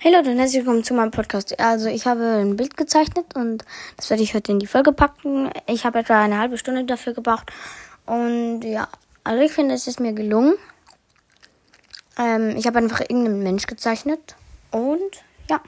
Hey Leute und herzlich willkommen zu meinem Podcast. Also ich habe ein Bild gezeichnet und das werde ich heute in die Folge packen. Ich habe etwa eine halbe Stunde dafür gebraucht und ja, also ich finde, es ist mir gelungen. Ähm, ich habe einfach irgendeinen Mensch gezeichnet und ja.